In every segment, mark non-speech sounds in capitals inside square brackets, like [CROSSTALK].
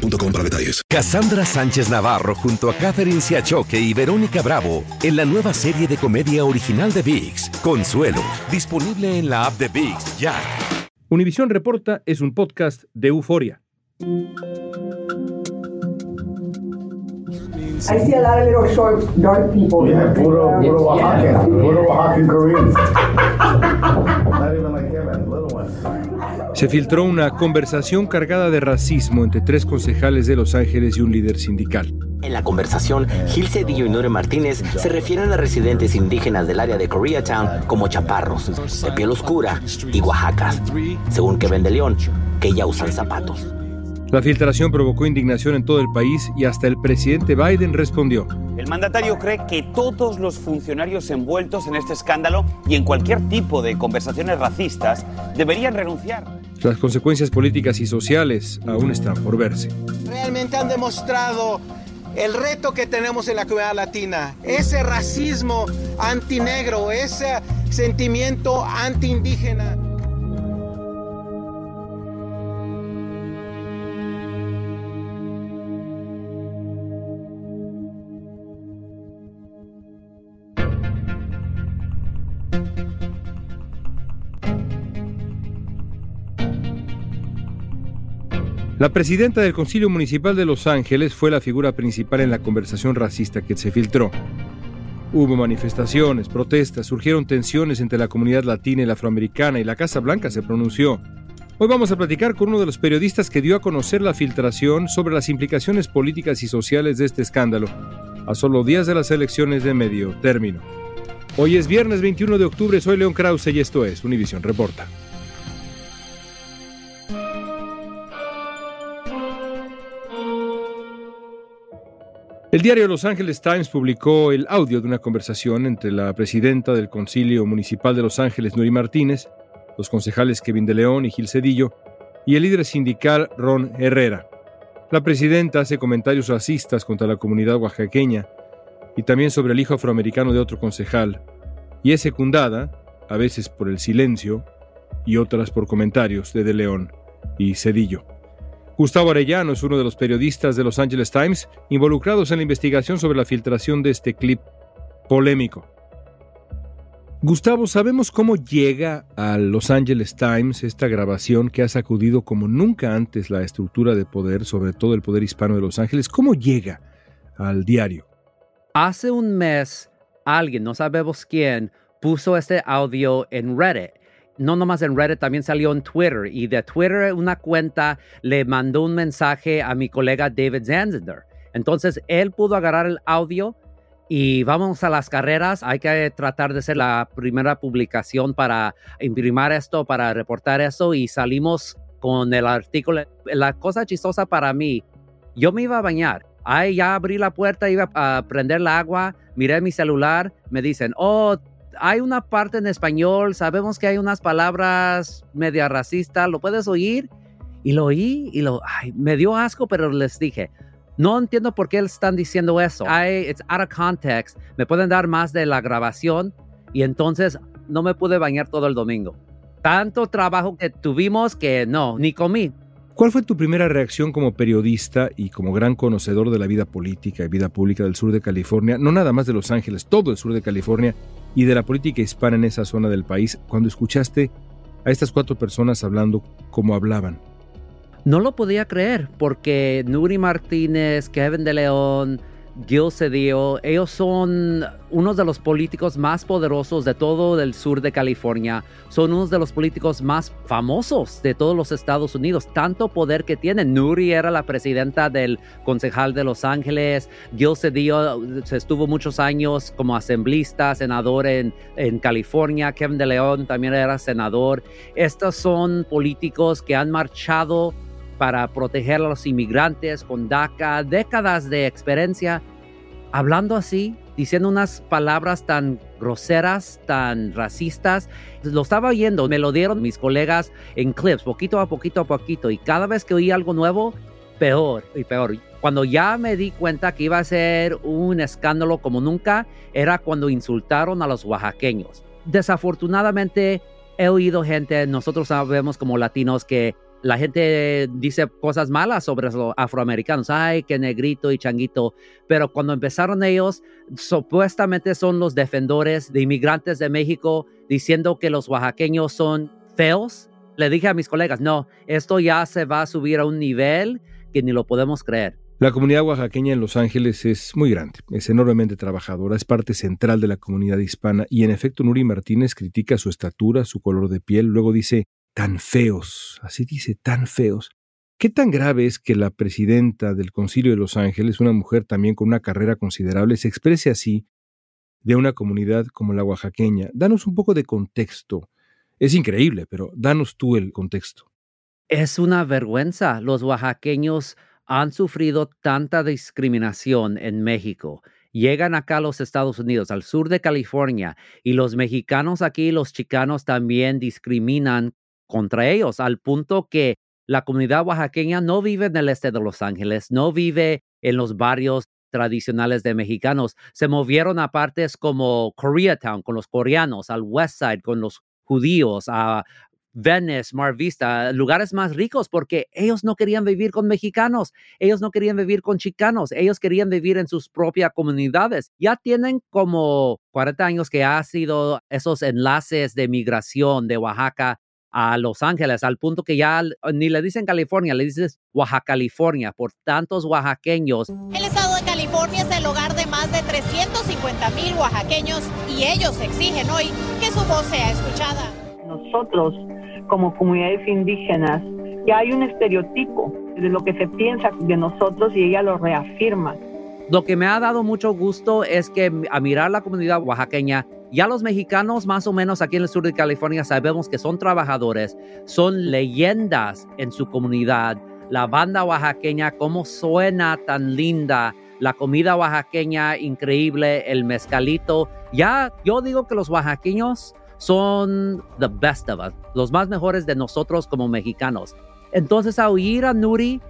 boostmobile.com para detalles. Cassandra Sánchez Navarro junto a Catherine Siachoque y Verónica Bravo en la nueva serie de comedia original de VIX, Consuelo, disponible en la app de VIX ya. Univisión Reporta es un podcast de euforia. I see a lot of little short, dark people. Yeah, puro, puro Oaxacan, puro Oaxacan Korean. [LAUGHS] Se filtró una conversación cargada de racismo entre tres concejales de Los Ángeles y un líder sindical. En la conversación, Gil Cedillo y Nure Martínez se refieren a residentes indígenas del área de Koreatown como chaparros, de piel oscura y oaxacas, según Kevin de León, que ya usan zapatos. La filtración provocó indignación en todo el país y hasta el presidente Biden respondió. El mandatario cree que todos los funcionarios envueltos en este escándalo y en cualquier tipo de conversaciones racistas deberían renunciar. Las consecuencias políticas y sociales aún están por verse. Realmente han demostrado el reto que tenemos en la comunidad latina, ese racismo antinegro, ese sentimiento antiindígena. La presidenta del Concilio Municipal de Los Ángeles fue la figura principal en la conversación racista que se filtró. Hubo manifestaciones, protestas, surgieron tensiones entre la comunidad latina y la afroamericana y la Casa Blanca se pronunció. Hoy vamos a platicar con uno de los periodistas que dio a conocer la filtración sobre las implicaciones políticas y sociales de este escándalo, a solo días de las elecciones de medio término. Hoy es viernes 21 de octubre, soy León Krause y esto es Univisión Reporta. El diario Los Angeles Times publicó el audio de una conversación entre la presidenta del Concilio Municipal de Los Ángeles, Nuri Martínez, los concejales Kevin de León y Gil Cedillo, y el líder sindical Ron Herrera. La presidenta hace comentarios racistas contra la comunidad oaxaqueña y también sobre el hijo afroamericano de otro concejal, y es secundada, a veces por el silencio y otras por comentarios de De León y Cedillo. Gustavo Arellano es uno de los periodistas de Los Angeles Times involucrados en la investigación sobre la filtración de este clip polémico. Gustavo, ¿sabemos cómo llega a Los Angeles Times esta grabación que ha sacudido como nunca antes la estructura de poder, sobre todo el poder hispano de Los Ángeles? ¿Cómo llega al diario? Hace un mes, alguien, no sabemos quién, puso este audio en Reddit no nomás en Reddit, también salió en Twitter. Y de Twitter una cuenta le mandó un mensaje a mi colega David Zanzinder. Entonces él pudo agarrar el audio y vamos a las carreras. Hay que tratar de ser la primera publicación para imprimir esto, para reportar eso. Y salimos con el artículo. La cosa chistosa para mí, yo me iba a bañar. Ahí ya abrí la puerta, iba a prender el agua, miré mi celular, me dicen, oh, hay una parte en español, sabemos que hay unas palabras media racistas, ¿lo puedes oír? Y lo oí y lo, ay, me dio asco, pero les dije, no entiendo por qué están diciendo eso. I, it's out of context. Me pueden dar más de la grabación y entonces no me pude bañar todo el domingo. Tanto trabajo que tuvimos que no, ni comí. ¿Cuál fue tu primera reacción como periodista y como gran conocedor de la vida política y vida pública del sur de California, no nada más de Los Ángeles, todo el sur de California, y de la política hispana en esa zona del país cuando escuchaste a estas cuatro personas hablando como hablaban? No lo podía creer porque Nuri Martínez, Kevin de León, Gil Cedillo, ellos son unos de los políticos más poderosos de todo el sur de California, son unos de los políticos más famosos de todos los Estados Unidos, tanto poder que tienen. Nuri era la presidenta del concejal de Los Ángeles, Gil Cedillo estuvo muchos años como asamblista, senador en, en California, Kevin de León también era senador. Estos son políticos que han marchado para proteger a los inmigrantes con DACA, décadas de experiencia, hablando así, diciendo unas palabras tan groseras, tan racistas. Lo estaba oyendo, me lo dieron mis colegas en clips, poquito a poquito a poquito, y cada vez que oí algo nuevo, peor y peor. Cuando ya me di cuenta que iba a ser un escándalo como nunca, era cuando insultaron a los oaxaqueños. Desafortunadamente, he oído gente, nosotros sabemos como latinos que la gente dice cosas malas sobre los afroamericanos, ay, qué negrito y changuito, pero cuando empezaron ellos, supuestamente son los defensores de inmigrantes de México diciendo que los oaxaqueños son feos. Le dije a mis colegas, no, esto ya se va a subir a un nivel que ni lo podemos creer. La comunidad oaxaqueña en Los Ángeles es muy grande, es enormemente trabajadora, es parte central de la comunidad hispana y en efecto Nuri Martínez critica su estatura, su color de piel, luego dice, tan feos, así dice, tan feos. ¿Qué tan grave es que la presidenta del Concilio de Los Ángeles, una mujer también con una carrera considerable, se exprese así de una comunidad como la oaxaqueña? Danos un poco de contexto. Es increíble, pero danos tú el contexto. Es una vergüenza. Los oaxaqueños han sufrido tanta discriminación en México. Llegan acá a los Estados Unidos, al sur de California, y los mexicanos aquí, los chicanos también discriminan contra ellos, al punto que la comunidad oaxaqueña no vive en el este de Los Ángeles, no vive en los barrios tradicionales de mexicanos. Se movieron a partes como Koreatown con los coreanos, al West Side con los judíos, a Venice, Mar Vista, lugares más ricos, porque ellos no querían vivir con mexicanos, ellos no querían vivir con chicanos, ellos querían vivir en sus propias comunidades. Ya tienen como 40 años que ha sido esos enlaces de migración de Oaxaca a Los Ángeles, al punto que ya ni le dicen California, le dices Oaxaca, California, por tantos oaxaqueños. El estado de California es el hogar de más de 350 mil oaxaqueños y ellos exigen hoy que su voz sea escuchada. Nosotros como comunidades indígenas, ya hay un estereotipo de lo que se piensa de nosotros y ella lo reafirma. Lo que me ha dado mucho gusto es que a mirar la comunidad oaxaqueña, ya los mexicanos más o menos aquí en el sur de California sabemos que son trabajadores, son leyendas en su comunidad. La banda oaxaqueña, cómo suena tan linda, la comida oaxaqueña increíble, el mezcalito. Ya yo digo que los oaxaqueños son the best of us, los más mejores de nosotros como mexicanos. Entonces, a oír a Nuri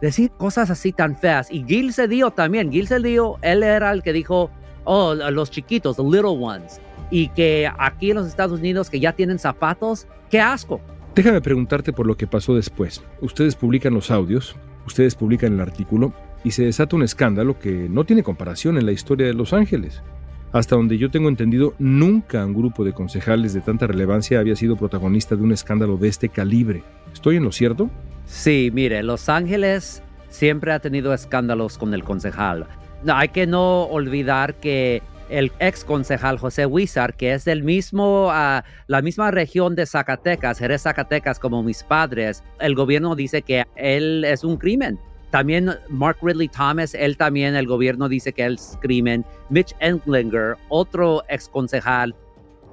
decir cosas así tan feas, y Gil Cedillo también, Gil Cedillo, él era el que dijo, oh, los chiquitos, the little ones, y que aquí en los Estados Unidos que ya tienen zapatos, qué asco. Déjame preguntarte por lo que pasó después. Ustedes publican los audios, ustedes publican el artículo, y se desata un escándalo que no tiene comparación en la historia de Los Ángeles. Hasta donde yo tengo entendido, nunca un grupo de concejales de tanta relevancia había sido protagonista de un escándalo de este calibre. ¿Estoy en lo cierto? Sí, mire, Los Ángeles siempre ha tenido escándalos con el concejal. Hay que no olvidar que el ex concejal José Huizar, que es del mismo, uh, la misma región de Zacatecas, Jerez Zacatecas, como mis padres, el gobierno dice que él es un crimen. También Mark Ridley Thomas, él también, el gobierno dice que él es crimen. Mitch Endlinger, otro ex concejal,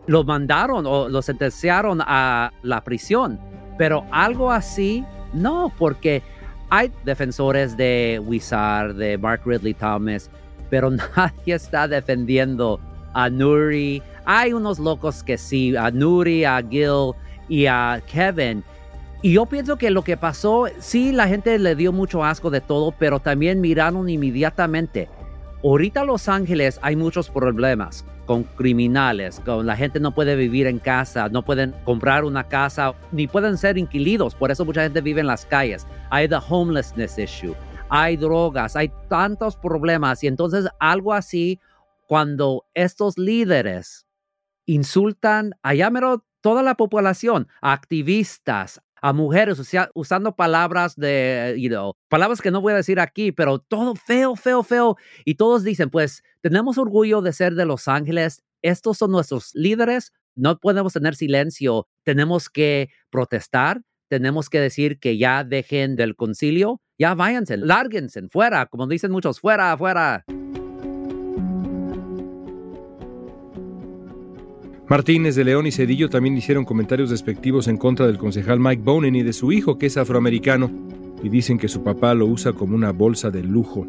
lo mandaron o lo sentenciaron a la prisión. Pero algo así, no, porque hay defensores de Wizard, de Mark Ridley Thomas, pero [LAUGHS] nadie está defendiendo a Nuri. Hay unos locos que sí, a Nuri, a Gil y a Kevin y yo pienso que lo que pasó, sí, la gente le dio mucho asco de todo, pero también miraron inmediatamente. Ahorita Los Ángeles hay muchos problemas con criminales, con la gente no puede vivir en casa, no pueden comprar una casa, ni pueden ser inquilidos, por eso mucha gente vive en las calles. Hay the homelessness issue, hay drogas, hay tantos problemas. Y entonces algo así, cuando estos líderes insultan a toda la población, activistas, a mujeres usando palabras de, you know, palabras que no voy a decir aquí, pero todo feo, feo, feo. Y todos dicen, pues tenemos orgullo de ser de Los Ángeles, estos son nuestros líderes, no podemos tener silencio, tenemos que protestar, tenemos que decir que ya dejen del concilio, ya váyanse, lárguense, fuera, como dicen muchos, fuera, fuera. Martínez de León y Cedillo también hicieron comentarios despectivos en contra del concejal Mike Bonen y de su hijo, que es afroamericano. y dicen que su papá lo usa como una bolsa de lujo.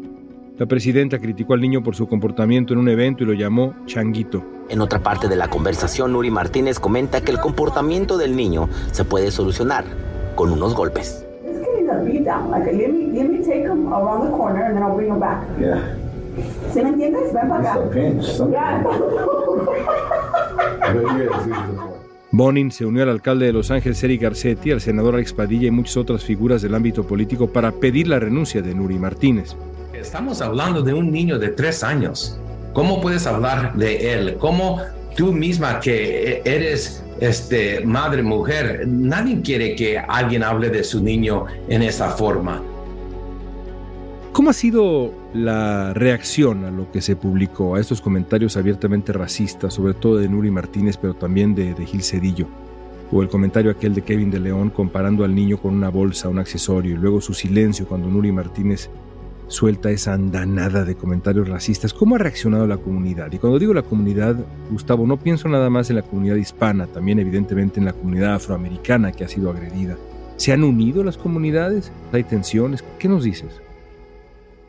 La presidenta criticó al niño por su comportamiento en un evento y lo llamó changuito. En otra parte de la conversación, Nuri Martínez comenta que el comportamiento del niño se puede solucionar con unos golpes. ¿Sí me entiendes? Ven para acá. [LAUGHS] Bonin se unió al alcalde de Los Ángeles, Eric Garcetti, al senador Alex Padilla y muchas otras figuras del ámbito político para pedir la renuncia de Nuri Martínez. Estamos hablando de un niño de tres años. ¿Cómo puedes hablar de él? ¿Cómo tú misma que eres este, madre, mujer, nadie quiere que alguien hable de su niño en esa forma? ¿Cómo ha sido la reacción a lo que se publicó, a estos comentarios abiertamente racistas, sobre todo de Nuri Martínez, pero también de, Gil Cedillo? O el comentario aquel de Kevin de León comparando al niño con una bolsa, un accesorio, y luego su silencio cuando Nuri Martínez suelta esa andanada de comentarios racistas. ¿Cómo ha reaccionado la comunidad? Y cuando digo la comunidad, Gustavo, no pienso nada más en la comunidad hispana, también evidentemente en la comunidad afroamericana que ha sido agredida. ¿Se han unido las comunidades? ¿Hay tensiones? ¿Qué nos dices?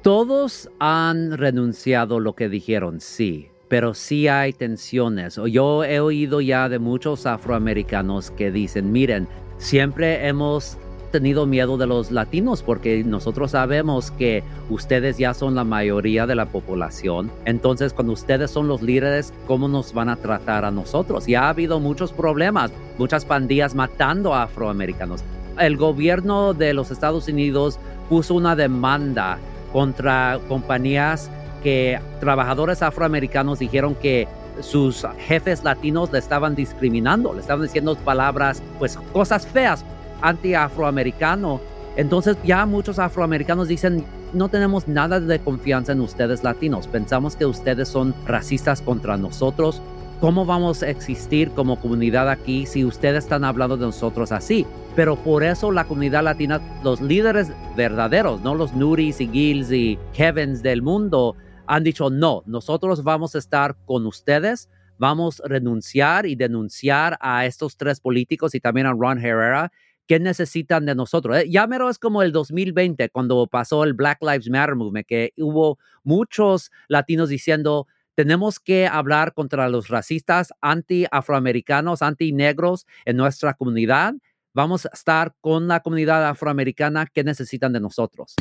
Todos han renunciado lo que dijeron, sí, pero sí hay tensiones. Yo he oído ya de muchos afroamericanos que dicen, miren, siempre hemos tenido miedo de los latinos porque nosotros sabemos que ustedes ya son la mayoría de la población. Entonces, cuando ustedes son los líderes, ¿cómo nos van a tratar a nosotros? Ya ha habido muchos problemas, muchas pandillas matando a afroamericanos. El gobierno de los Estados Unidos puso una demanda contra compañías que trabajadores afroamericanos dijeron que sus jefes latinos le estaban discriminando, le estaban diciendo palabras, pues cosas feas anti-afroamericano. Entonces ya muchos afroamericanos dicen, no tenemos nada de confianza en ustedes latinos, pensamos que ustedes son racistas contra nosotros. ¿Cómo vamos a existir como comunidad aquí si ustedes están hablando de nosotros así? Pero por eso la comunidad latina, los líderes verdaderos, no los Nuris y Gils y Kevins del mundo, han dicho, no, nosotros vamos a estar con ustedes, vamos a renunciar y denunciar a estos tres políticos y también a Ron Herrera ¿Qué necesitan de nosotros? Eh, Ya mero es como el 2020, cuando pasó el Black Lives Matter Movement, que hubo muchos latinos diciendo, tenemos que hablar contra los racistas anti-afroamericanos, anti-negros en nuestra comunidad. Vamos a estar con la comunidad afroamericana que necesitan de nosotros.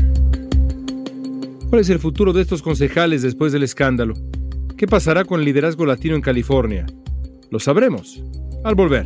¿Cuál es el futuro de estos concejales después del escándalo? ¿Qué pasará con el liderazgo latino en California? Lo sabremos al volver.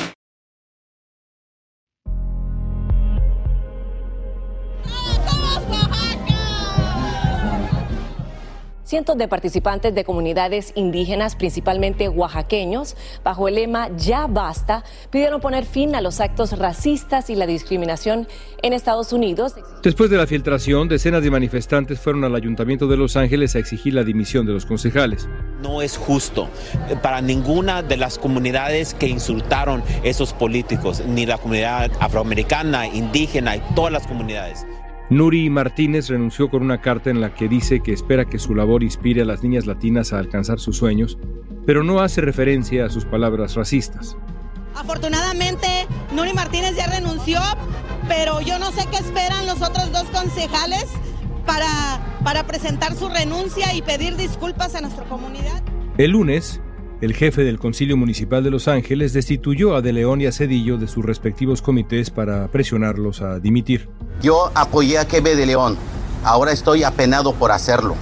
Cientos de participantes de comunidades indígenas, principalmente oaxaqueños, bajo el lema Ya basta, pidieron poner fin a los actos racistas y la discriminación en Estados Unidos. Después de la filtración, decenas de manifestantes fueron al Ayuntamiento de Los Ángeles a exigir la dimisión de los concejales. No es justo eh, para ninguna de las comunidades que insultaron esos políticos, ni la comunidad afroamericana, indígena y todas las comunidades. Nuri Martínez renunció con una carta en la que dice que espera que su labor inspire a las niñas latinas a alcanzar sus sueños, pero no hace referencia a sus palabras racistas. Afortunadamente, Nuri Martínez ya renunció, pero yo no sé qué esperan los otros dos concejales para, para presentar su renuncia y pedir disculpas a nuestra comunidad. El lunes, el jefe del Concilio Municipal de Los Ángeles destituyó a De León y a Cedillo de sus respectivos comités para presionarlos a dimitir. Yo apoyé a Kevin de León. Ahora estoy apenado por hacerlo.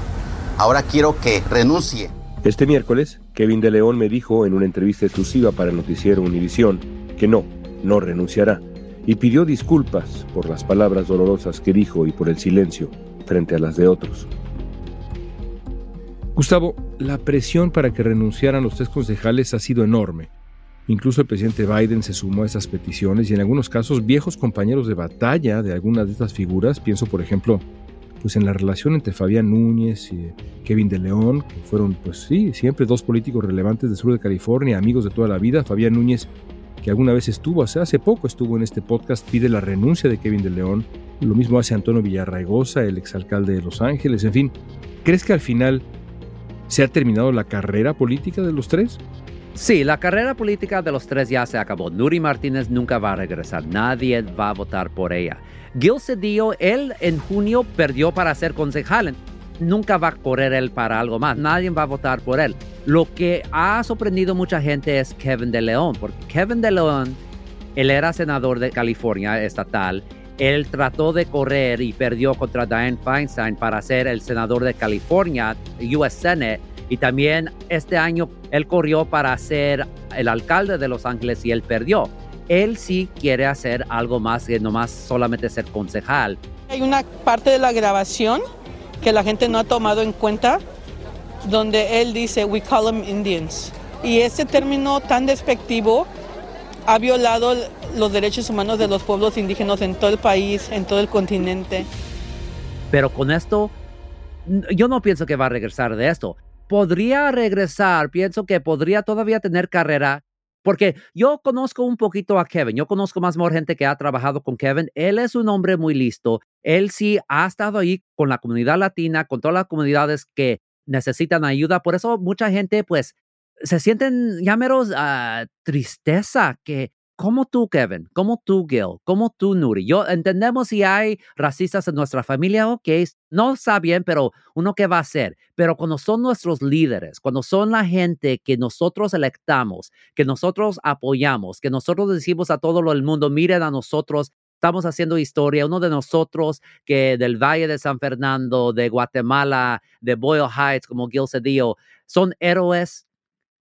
Ahora quiero que renuncie. Este miércoles, Kevin de León me dijo en una entrevista exclusiva para el noticiero Univisión que no, no renunciará, y pidió disculpas por las palabras dolorosas que dijo y por el silencio frente a las de otros. Gustavo, la presión para que renunciaran los tres concejales ha sido enorme. Incluso el presidente Biden se sumó a esas peticiones y en algunos casos viejos compañeros de batalla de algunas de estas figuras, pienso por ejemplo pues en la relación entre Fabián Núñez y Kevin de León, que fueron pues sí, siempre dos políticos relevantes del sur de California, amigos de toda la vida. Fabián Núñez que alguna vez estuvo, hace, hace poco estuvo en este podcast, pide la renuncia de Kevin de León. Lo mismo hace Antonio Villarraigosa, el exalcalde de Los Ángeles, en fin. ¿Crees que al final se ha terminado la carrera política de los tres? Sí, la carrera política de los tres ya se acabó. Nuri Martínez nunca va a regresar. Nadie va a votar por ella. Gil Cedillo, él en junio perdió para ser concejal. Nunca va a correr él para algo más. Nadie va a votar por él. Lo que ha sorprendido mucha gente es Kevin de León, porque Kevin de León, él era senador de California estatal. Él trató de correr y perdió contra Dianne Feinstein para ser el senador de California, US Senate y también este año él corrió para ser el alcalde de Los Ángeles y él perdió. Él sí quiere hacer algo más que nomás solamente ser concejal. Hay una parte de la grabación que la gente no ha tomado en cuenta donde él dice, we call them Indians. Y ese término tan despectivo ha violado los derechos humanos de los pueblos indígenas en todo el país, en todo el continente. Pero con esto, yo no pienso que va a regresar de esto podría regresar, pienso que podría todavía tener carrera, porque yo conozco un poquito a Kevin, yo conozco más gente que ha trabajado con Kevin, él es un hombre muy listo, él sí ha estado ahí con la comunidad latina, con todas las comunidades que necesitan ayuda, por eso mucha gente pues se sienten llameros a tristeza que como tú, Kevin, como tú, Gil, como tú, Nuri. Yo entendemos si hay racistas en nuestra familia, ok, no está bien, pero uno qué va a hacer. Pero cuando son nuestros líderes, cuando son la gente que nosotros electamos, que nosotros apoyamos, que nosotros decimos a todo el mundo, miren a nosotros, estamos haciendo historia, uno de nosotros que del Valle de San Fernando, de Guatemala, de Boyle Heights, como Gil Cedillo, son héroes.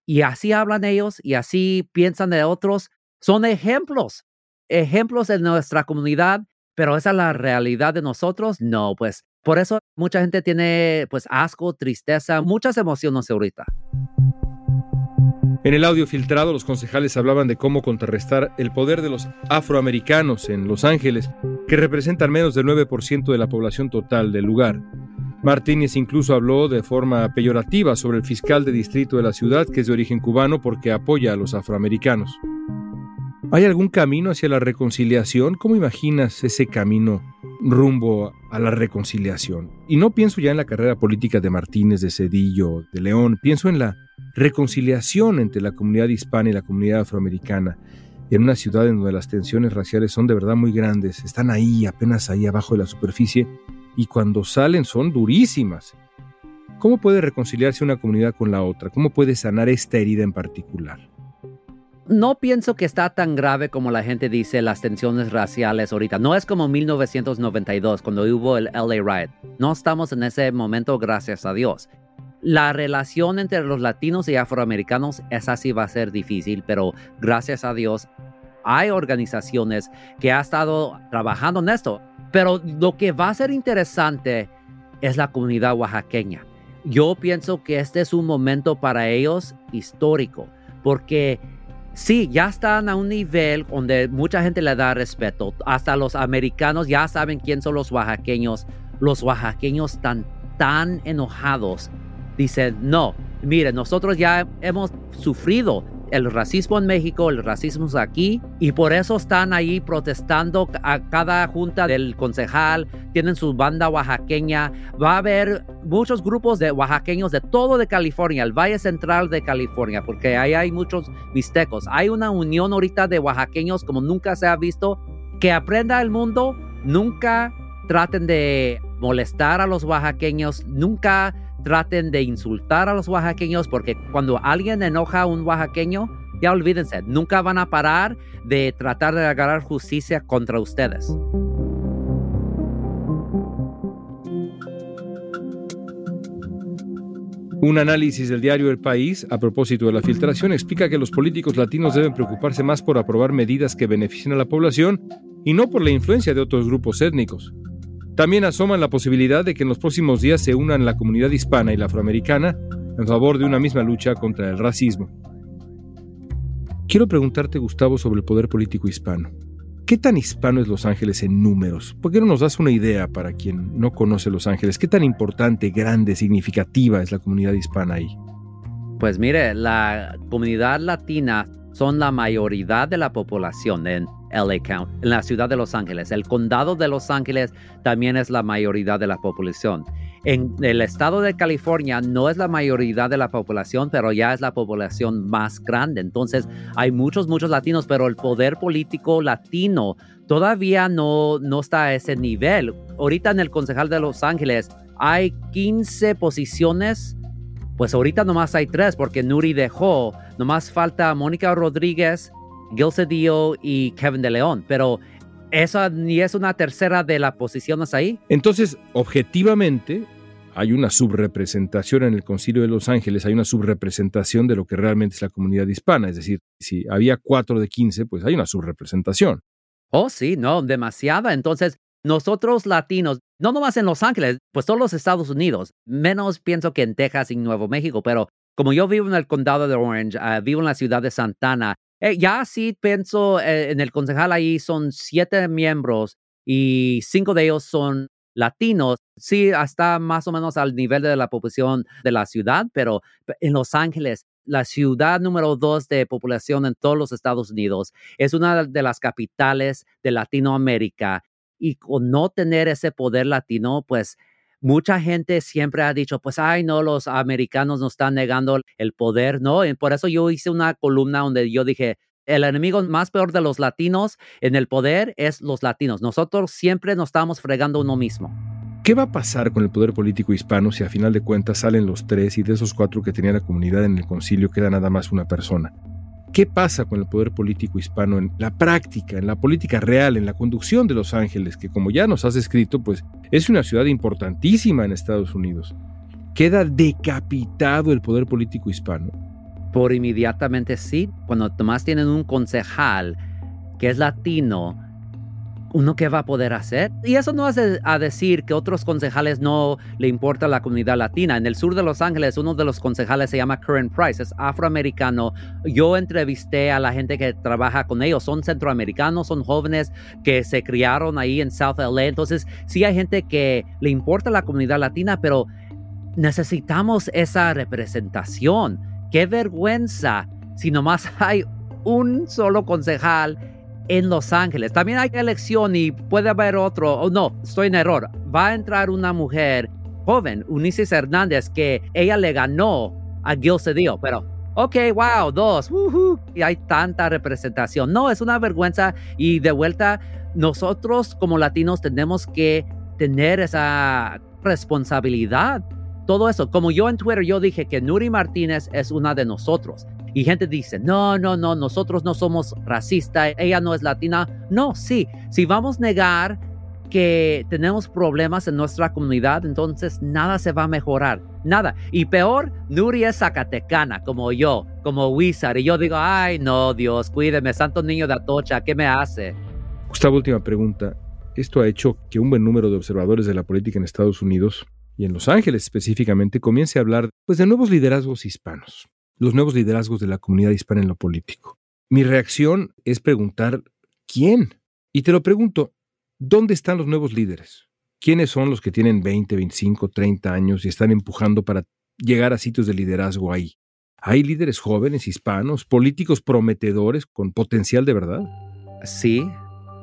Y así hablan ellos y así piensan de otros son ejemplos, ejemplos de nuestra comunidad, pero esa es la realidad de nosotros. No, pues por eso mucha gente tiene pues asco, tristeza, muchas emociones ahorita. En el audio filtrado, los concejales hablaban de cómo contrarrestar el poder de los afroamericanos en Los Ángeles, que representan menos del 9% de la población total del lugar. Martínez incluso habló de forma peyorativa sobre el fiscal de distrito de la ciudad, que es de origen cubano porque apoya a los afroamericanos. ¿Hay algún camino hacia la reconciliación? ¿Cómo imaginas ese camino rumbo a la reconciliación? Y no pienso ya en la carrera política de Martínez, de Cedillo, de León, pienso en la reconciliación entre la comunidad hispana y la comunidad afroamericana, en una ciudad en donde las tensiones raciales son de verdad muy grandes, están ahí, apenas ahí abajo de la superficie, y cuando salen son durísimas. ¿Cómo puede reconciliarse una comunidad con la otra? ¿Cómo puede sanar esta herida en particular? no pienso que está tan grave como la gente dice las tensiones raciales ahorita. No es como 1992 cuando hubo el LA Riot. No estamos en ese momento, gracias a Dios. La relación entre los latinos y afroamericanos, esa sí va a ser difícil, pero gracias a Dios hay organizaciones que han estado trabajando en esto. Pero lo que va a ser interesante es la comunidad oaxaqueña. Yo pienso que este es un momento para ellos histórico, porque Sí, ya están a un nivel donde mucha gente le da respeto. Hasta los americanos ya saben quién son los oaxaqueños. Los oaxaqueños están tan enojados. Dicen, no, mire, nosotros ya hemos sufrido el racismo en México, el racismo aquí, y por eso están ahí protestando a cada junta del concejal, tienen su banda oaxaqueña, va a haber muchos grupos de oaxaqueños de todo de California, el Valle Central de California, porque ahí hay muchos mixtecos. Hay una unión ahorita de oaxaqueños como nunca se ha visto, que aprenda el mundo, nunca traten de molestar a los oaxaqueños, nunca traten de insultar a los oaxaqueños porque cuando alguien enoja a un oaxaqueño, ya olvídense, nunca van a parar de tratar de agarrar justicia contra ustedes. Un análisis del diario El País a propósito de la filtración explica que los políticos latinos deben preocuparse más por aprobar medidas que beneficien a la población y no por la influencia de otros grupos étnicos. También asoman la posibilidad de que en los próximos días se unan la comunidad hispana y la afroamericana en favor de una misma lucha contra el racismo. Quiero preguntarte, Gustavo, sobre el poder político hispano. ¿Qué tan hispano es Los Ángeles en números? ¿Por qué no nos das una idea para quien no conoce Los Ángeles? ¿Qué tan importante, grande, significativa es la comunidad hispana ahí? Pues mire, la comunidad latina son la mayoría de la población en LA County, en la ciudad de Los Ángeles. El condado de Los Ángeles también es la mayoría de la población. En el estado de California no es la mayoría de la población, pero ya es la población más grande. Entonces hay muchos, muchos latinos, pero el poder político latino todavía no, no está a ese nivel. Ahorita en el concejal de Los Ángeles hay 15 posiciones pues ahorita nomás hay tres porque Nuri dejó, nomás falta Mónica Rodríguez, Gil Cedillo y Kevin de León, pero esa ni es una tercera de las posiciones ahí. Entonces, objetivamente, hay una subrepresentación en el Concilio de Los Ángeles, hay una subrepresentación de lo que realmente es la comunidad hispana, es decir, si había cuatro de quince, pues hay una subrepresentación. Oh, sí, no, demasiada. Entonces, nosotros latinos, no nomás en Los Ángeles, pues todos los Estados Unidos, menos pienso que en Texas y Nuevo México, pero como yo vivo en el condado de Orange, ah, vivo en la ciudad de Santana, eh, ya sí pienso eh, en el concejal ahí son siete miembros y cinco de ellos son latinos, sí, hasta más o menos al nivel de la población de la ciudad, pero en Los Ángeles, la ciudad número dos de población en todos los Estados Unidos, es una de las capitales de Latinoamérica y con no tener ese poder latino, pues mucha gente siempre ha dicho, pues, ay, no, los americanos nos están negando el poder, ¿no? Y por eso yo hice una columna donde yo dije, el enemigo más peor de los latinos en el poder es los latinos. Nosotros siempre nos estamos fregando uno mismo. ¿Qué va a pasar con el poder político hispano si a final de cuentas salen los tres y de esos cuatro que tenía la comunidad en el concilio queda nada más una persona? ¿Qué pasa con el poder político hispano en la práctica, en la política real, en la conducción de Los Ángeles, que como ya nos has escrito, pues es una ciudad importantísima en Estados Unidos? ¿Queda decapitado el poder político hispano? Por inmediatamente sí, cuando Tomás tienen un concejal que es latino, ¿uno qué va a poder hacer? Y eso no es a decir que otros concejales no le importa la comunidad latina. En el sur de Los Ángeles, uno de los concejales se llama Curran Price, es afroamericano. Yo entrevisté a la gente que trabaja con ellos, son centroamericanos, son jóvenes que se criaron ahí en South LA. Entonces, sí hay gente que le importa la comunidad latina, pero necesitamos esa representación. Qué vergüenza si nomás [LAUGHS] hay un solo concejal en Los Ángeles. También hay elección y puede haber otro. Oh, no, estoy en error. Va a entrar una mujer joven, Unices Hernández, que ella le ganó a Gil Cedillo, pero ok, wow, dos, y hay tanta representación. No, es una vergüenza y de vuelta, nosotros como latinos tenemos que tener esa responsabilidad. Todo eso, como yo en Twitter, yo dije que Nuri Martínez es una de nosotros. Y gente dice, no, no, no, nosotros no somos racistas, ella no es latina. No, sí, si vamos a negar que tenemos problemas en nuestra comunidad, entonces nada se va a mejorar, nada. Y peor, Nuri es zacatecana, como yo, como Wizard. Y yo digo, ay, no, Dios, cuídeme, santo niño de Atocha, ¿qué me hace? Gustavo, última pregunta. Esto ha hecho que un buen número de observadores de la política en Estados Unidos y en Los Ángeles específicamente comience a hablar pues, de nuevos liderazgos hispanos los nuevos liderazgos de la comunidad hispana en lo político. Mi reacción es preguntar, ¿quién? Y te lo pregunto, ¿dónde están los nuevos líderes? ¿Quiénes son los que tienen 20, 25, 30 años y están empujando para llegar a sitios de liderazgo ahí? ¿Hay líderes jóvenes, hispanos, políticos prometedores con potencial de verdad? Sí,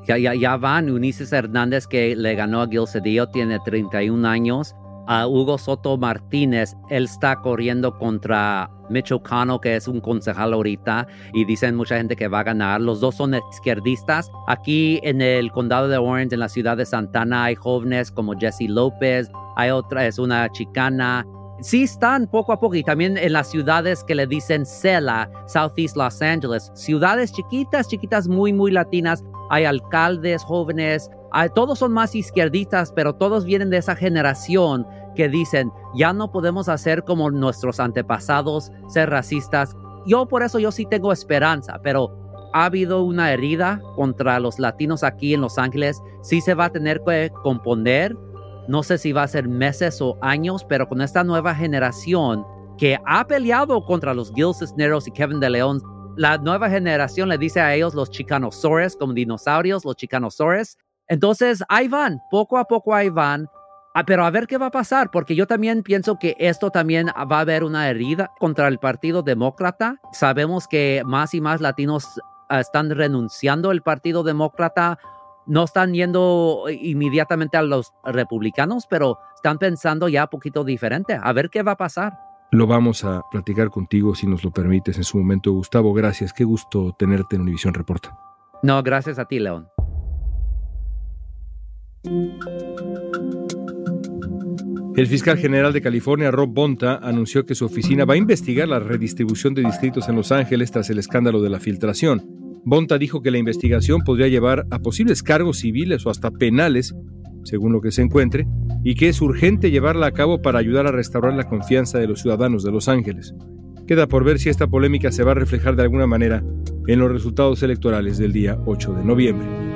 ya, ya, ya van. Ulises Hernández, que le ganó a Gil Cedillo, tiene 31 años a Hugo Soto Martínez, él está corriendo contra Mitch O'Connell, que es un concejal ahorita, y dicen mucha gente que va a ganar. Los dos son izquierdistas. Aquí en el condado de Orange, en la ciudad de Santana, hay jóvenes como Jesse López, hay otra, es una chicana. Sí están poco a poco y también en las ciudades que le dicen CELA, Southeast Los Angeles, ciudades chiquitas, chiquitas, muy, muy latinas. Hay alcaldes jóvenes, todos son más izquierdistas, pero todos vienen de esa generación que dicen, ya no podemos hacer como nuestros antepasados, ser racistas. Yo por eso yo sí tengo esperanza, pero ha habido una herida contra los latinos aquí en Los Ángeles. Sí se va a tener que componer. No sé si va a ser meses o años, pero con esta nueva generación que ha peleado contra los Gil Cisneros y Kevin de León, la nueva generación le dice a ellos los chicanosaures como dinosaurios, los chicanosaures. Entonces, ahí van, poco a poco ahí van. Ah, pero a ver qué va a pasar, porque yo también pienso que esto también va a haber una herida contra el Partido Demócrata. Sabemos que más y más latinos ah, están renunciando al Partido Demócrata, no están yendo inmediatamente a los republicanos, pero están pensando ya un poquito diferente. A ver qué va a pasar. Lo vamos a platicar contigo si nos lo permites en su momento. Gustavo, gracias. Qué gusto tenerte en Univisión Reporta. No, gracias a ti, León. El fiscal general de California, Rob Bonta, anunció que su oficina va a investigar la redistribución de distritos en Los Ángeles tras el escándalo de la filtración. Bonta dijo que la investigación podría llevar a posibles cargos civiles o hasta penales, según lo que se encuentre, y que es urgente llevarla a cabo para ayudar a restaurar la confianza de los ciudadanos de Los Ángeles. Queda por ver si esta polémica se va a reflejar de alguna manera en los resultados electorales del día 8 de noviembre.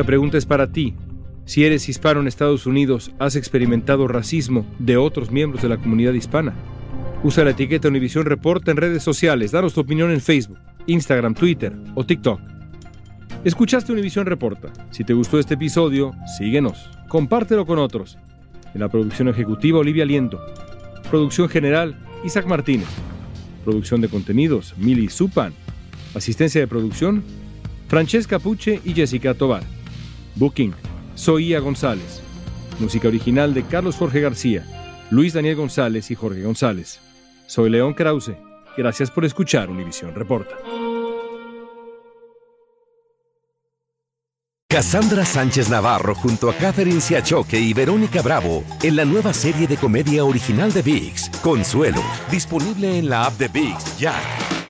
Esta pregunta es para ti. Si eres hispano en Estados Unidos, ¿has experimentado racismo de otros miembros de la comunidad hispana? Usa la etiqueta Univision Reporta en redes sociales. Danos tu opinión en Facebook, Instagram, Twitter o TikTok. Escuchaste Univision Reporta. Si te gustó este episodio, síguenos. Compártelo con otros. En la producción ejecutiva, Olivia Liendo. Producción general, Isaac Martínez. Producción de contenidos, Mili Supan. Asistencia de producción, Francesca Puche y Jessica Tobar. Booking, Soía González. Música original de Carlos Jorge García, Luis Daniel González y Jorge González. Soy León Krause. Gracias por escuchar Univisión Reporta. Cassandra Sánchez Navarro junto a Catherine Siachoque y Verónica Bravo en la nueva serie de comedia original de VIX, Consuelo, disponible en la app de VIX ya.